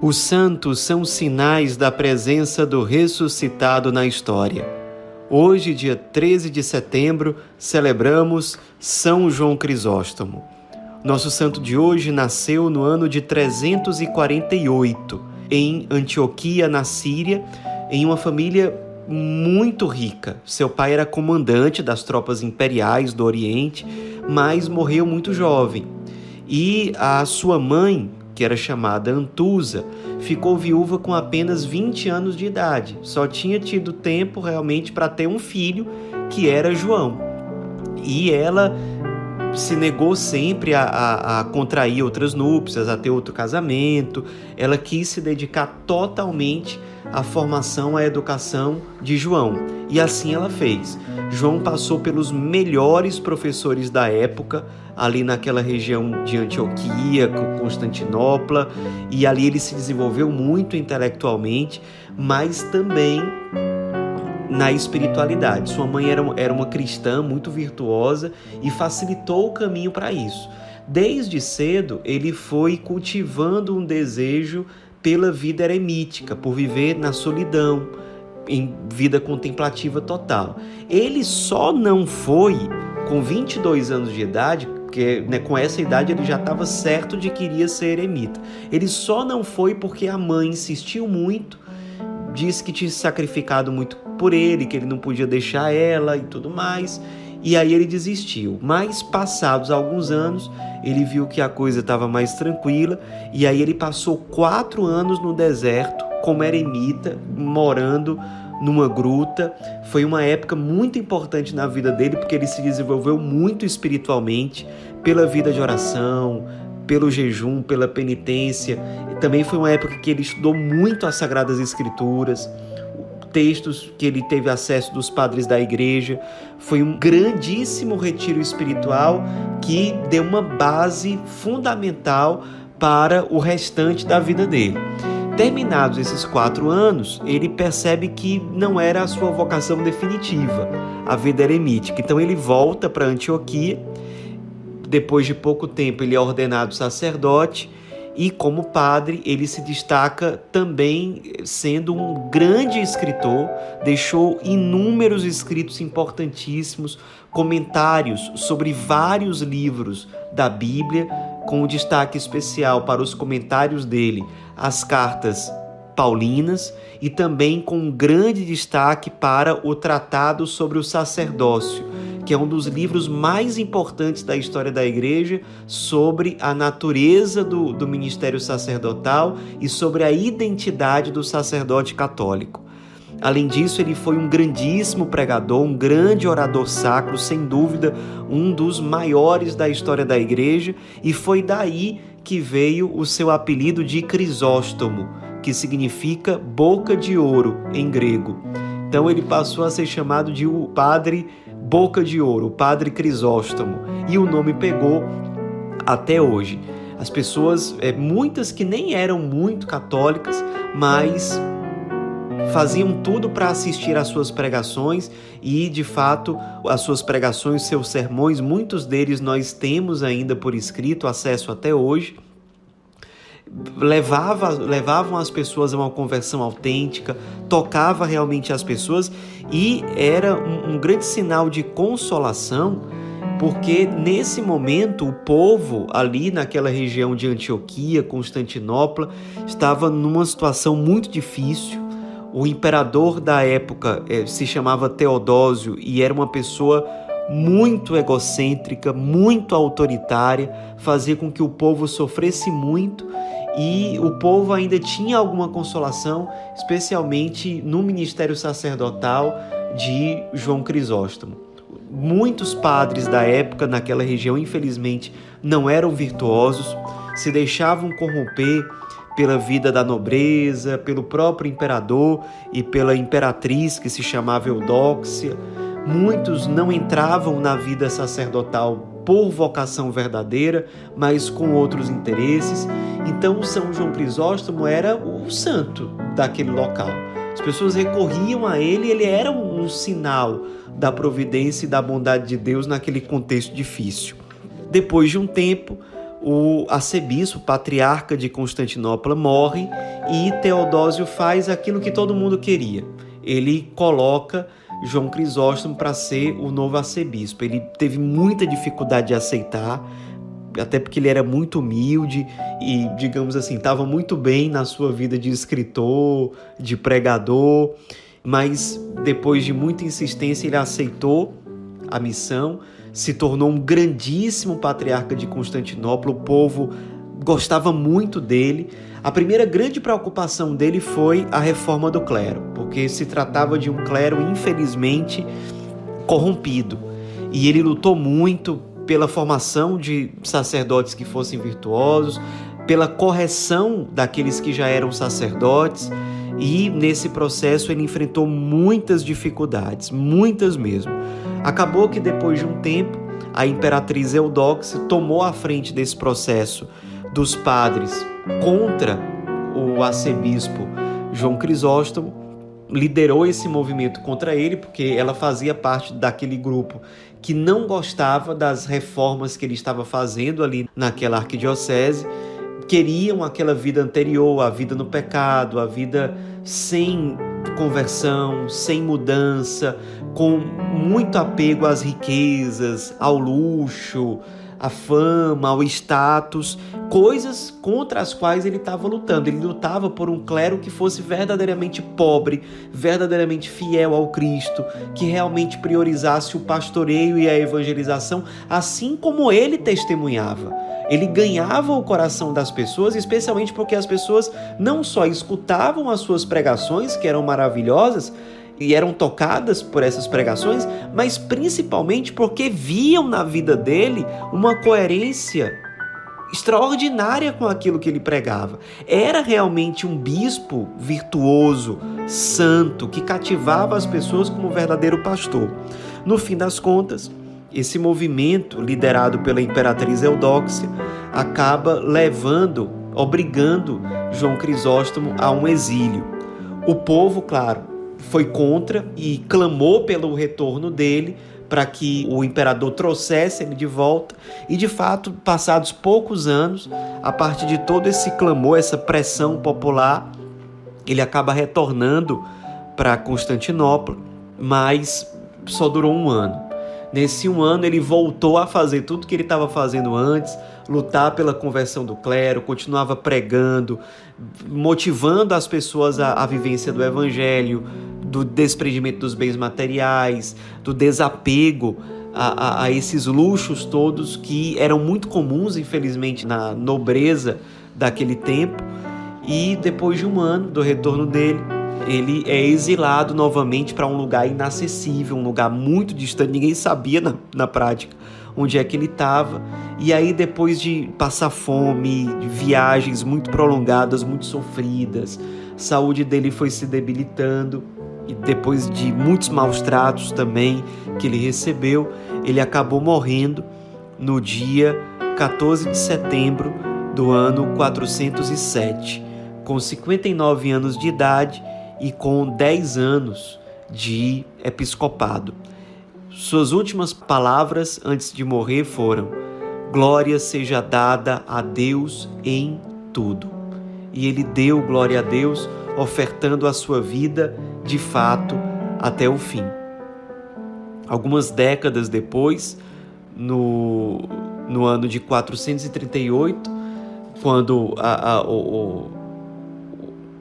Os santos são sinais da presença do ressuscitado na história. Hoje, dia 13 de setembro, celebramos São João Crisóstomo. Nosso santo de hoje nasceu no ano de 348, em Antioquia, na Síria, em uma família muito rica. Seu pai era comandante das tropas imperiais do Oriente, mas morreu muito jovem. E a sua mãe, que era chamada Antusa, ficou viúva com apenas 20 anos de idade. Só tinha tido tempo realmente para ter um filho, que era João. E ela se negou sempre a, a, a, contrair outras núpcias, a ter outro casamento. Ela quis se dedicar totalmente à formação, à educação de João. E assim ela fez. João passou pelos melhores professores da época, ali naquela região de Antioquia, Constantinopla, e ali ele se desenvolveu muito intelectualmente, mas também na espiritualidade. Sua mãe era, era uma cristã muito virtuosa e facilitou o caminho para isso. Desde cedo, ele foi cultivando um desejo pela vida eremítica, por viver na solidão, em vida contemplativa total. Ele só não foi, com 22 anos de idade, porque né, com essa idade ele já estava certo de que iria ser eremita. Ele só não foi porque a mãe insistiu muito, disse que tinha sacrificado muito por ele, que ele não podia deixar ela e tudo mais. E aí ele desistiu. Mas passados alguns anos, ele viu que a coisa estava mais tranquila e aí ele passou quatro anos no deserto como eremita, morando numa gruta. Foi uma época muito importante na vida dele porque ele se desenvolveu muito espiritualmente pela vida de oração, pelo jejum, pela penitência. Também foi uma época que ele estudou muito as Sagradas Escrituras, textos que ele teve acesso dos padres da igreja. Foi um grandíssimo retiro espiritual que deu uma base fundamental para o restante da vida dele. Terminados esses quatro anos, ele percebe que não era a sua vocação definitiva, a vida eremítica. Então ele volta para Antioquia. Depois de pouco tempo, ele é ordenado sacerdote e, como padre, ele se destaca também sendo um grande escritor, deixou inúmeros escritos importantíssimos, comentários sobre vários livros da Bíblia, com destaque especial para os comentários dele as cartas paulinas e também com um grande destaque para o Tratado sobre o Sacerdócio, que é um dos livros mais importantes da história da Igreja sobre a natureza do, do ministério sacerdotal e sobre a identidade do sacerdote católico. Além disso, ele foi um grandíssimo pregador, um grande orador sacro, sem dúvida, um dos maiores da história da igreja, e foi daí que veio o seu apelido de Crisóstomo, que significa boca de ouro em grego. Então ele passou a ser chamado de o padre boca de ouro, o padre Crisóstomo, e o nome pegou até hoje. As pessoas, é, muitas que nem eram muito católicas, mas faziam tudo para assistir às suas pregações e, de fato, as suas pregações, seus sermões, muitos deles nós temos ainda por escrito, acesso até hoje. Levava, levavam as pessoas a uma conversão autêntica, tocava realmente as pessoas e era um, um grande sinal de consolação, porque nesse momento o povo ali naquela região de Antioquia, Constantinopla, estava numa situação muito difícil. O imperador da época eh, se chamava Teodósio e era uma pessoa muito egocêntrica, muito autoritária, fazia com que o povo sofresse muito e o povo ainda tinha alguma consolação, especialmente no ministério sacerdotal de João Crisóstomo. Muitos padres da época naquela região, infelizmente, não eram virtuosos, se deixavam corromper pela vida da nobreza, pelo próprio imperador e pela imperatriz que se chamava Eudóxia. Muitos não entravam na vida sacerdotal por vocação verdadeira, mas com outros interesses. Então, São João Crisóstomo era o santo daquele local. As pessoas recorriam a ele, ele era um sinal da providência e da bondade de Deus naquele contexto difícil. Depois de um tempo, o arcebispo, patriarca de Constantinopla, morre e Teodósio faz aquilo que todo mundo queria. Ele coloca João Crisóstomo para ser o novo arcebispo. Ele teve muita dificuldade de aceitar, até porque ele era muito humilde e, digamos assim, estava muito bem na sua vida de escritor, de pregador, mas depois de muita insistência ele aceitou a missão, se tornou um grandíssimo patriarca de Constantinopla, o povo gostava muito dele. A primeira grande preocupação dele foi a reforma do clero, porque se tratava de um clero infelizmente corrompido. E ele lutou muito pela formação de sacerdotes que fossem virtuosos, pela correção daqueles que já eram sacerdotes, e nesse processo ele enfrentou muitas dificuldades, muitas mesmo. Acabou que depois de um tempo, a imperatriz Eudóxia tomou a frente desse processo dos padres contra o arcebispo João Crisóstomo, liderou esse movimento contra ele, porque ela fazia parte daquele grupo que não gostava das reformas que ele estava fazendo ali naquela arquidiocese, queriam aquela vida anterior, a vida no pecado, a vida sem conversão, sem mudança, com muito apego às riquezas, ao luxo, à fama, ao status, coisas contra as quais ele estava lutando. Ele lutava por um clero que fosse verdadeiramente pobre, verdadeiramente fiel ao Cristo, que realmente priorizasse o pastoreio e a evangelização, assim como ele testemunhava. Ele ganhava o coração das pessoas, especialmente porque as pessoas não só escutavam as suas pregações, que eram maravilhosas, e eram tocadas por essas pregações, mas principalmente porque viam na vida dele uma coerência extraordinária com aquilo que ele pregava. Era realmente um bispo virtuoso, santo, que cativava as pessoas como verdadeiro pastor. No fim das contas, esse movimento, liderado pela imperatriz Eudóxia, acaba levando, obrigando João Crisóstomo a um exílio. O povo, claro, foi contra e clamou pelo retorno dele para que o imperador trouxesse ele de volta. E de fato, passados poucos anos, a partir de todo esse clamor, essa pressão popular, ele acaba retornando para Constantinopla, mas só durou um ano. Nesse um ano, ele voltou a fazer tudo que ele estava fazendo antes, lutar pela conversão do clero, continuava pregando, motivando as pessoas à, à vivência do evangelho, do desprendimento dos bens materiais, do desapego a, a, a, esses luxos todos que eram muito comuns, infelizmente, na nobreza daquele tempo. E depois de um ano do retorno dele, ele é exilado novamente para um lugar inacessível, um lugar muito distante, ninguém sabia na, na prática onde é que ele estava. E aí, depois de passar fome, de viagens muito prolongadas, muito sofridas, a saúde dele foi se debilitando. E depois de muitos maus tratos também que ele recebeu, ele acabou morrendo no dia 14 de setembro do ano 407, com 59 anos de idade e com 10 anos de episcopado. Suas últimas palavras antes de morrer foram: Glória seja dada a Deus em tudo. E ele deu glória a Deus, ofertando a sua vida de fato até o fim. Algumas décadas depois, no, no ano de 438, quando a, a, o,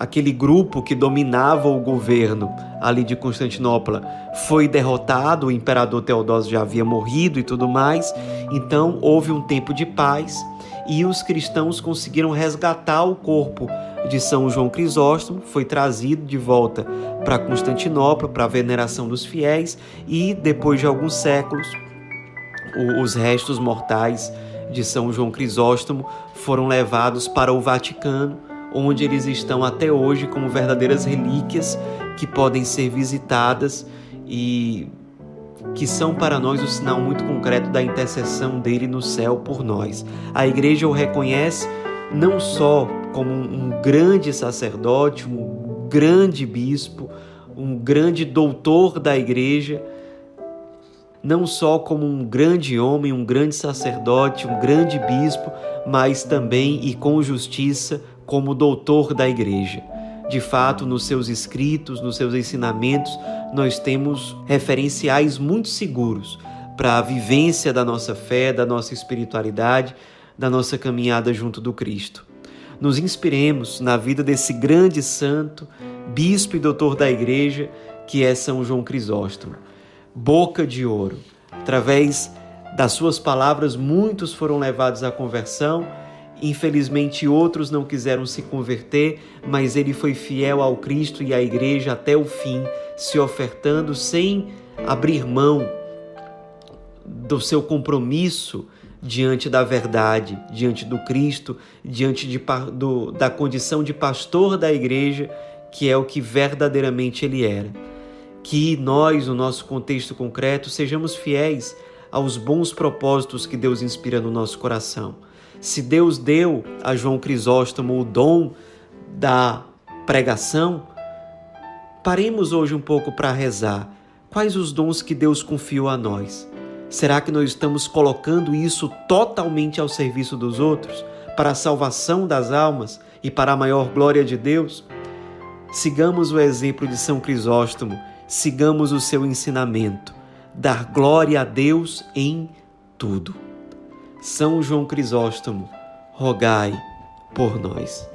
aquele grupo que dominava o governo ali de Constantinopla foi derrotado, o imperador Teodósio já havia morrido e tudo mais. Então houve um tempo de paz e os cristãos conseguiram resgatar o corpo de São João Crisóstomo, foi trazido de volta para Constantinopla para a veneração dos fiéis e depois de alguns séculos os restos mortais de São João Crisóstomo foram levados para o Vaticano onde eles estão até hoje como verdadeiras relíquias que podem ser visitadas e que são para nós o sinal muito concreto da intercessão dele no céu por nós. A igreja o reconhece não só como um grande sacerdote, um grande bispo, um grande doutor da igreja, não só como um grande homem, um grande sacerdote, um grande bispo, mas também e com justiça como doutor da igreja. De fato, nos seus escritos, nos seus ensinamentos, nós temos referenciais muito seguros para a vivência da nossa fé, da nossa espiritualidade, da nossa caminhada junto do Cristo. Nos inspiremos na vida desse grande santo, bispo e doutor da igreja, que é São João Crisóstomo boca de ouro. Através das suas palavras, muitos foram levados à conversão. Infelizmente, outros não quiseram se converter, mas ele foi fiel ao Cristo e à Igreja até o fim, se ofertando sem abrir mão do seu compromisso diante da verdade, diante do Cristo, diante de, do, da condição de pastor da Igreja, que é o que verdadeiramente ele era que nós, no nosso contexto concreto, sejamos fiéis aos bons propósitos que Deus inspira no nosso coração. Se Deus deu a João Crisóstomo o dom da pregação, paremos hoje um pouco para rezar. Quais os dons que Deus confiou a nós? Será que nós estamos colocando isso totalmente ao serviço dos outros, para a salvação das almas e para a maior glória de Deus? Sigamos o exemplo de São Crisóstomo sigamos o seu ensinamento, dar glória a Deus em tudo. São João Crisóstomo, rogai por nós.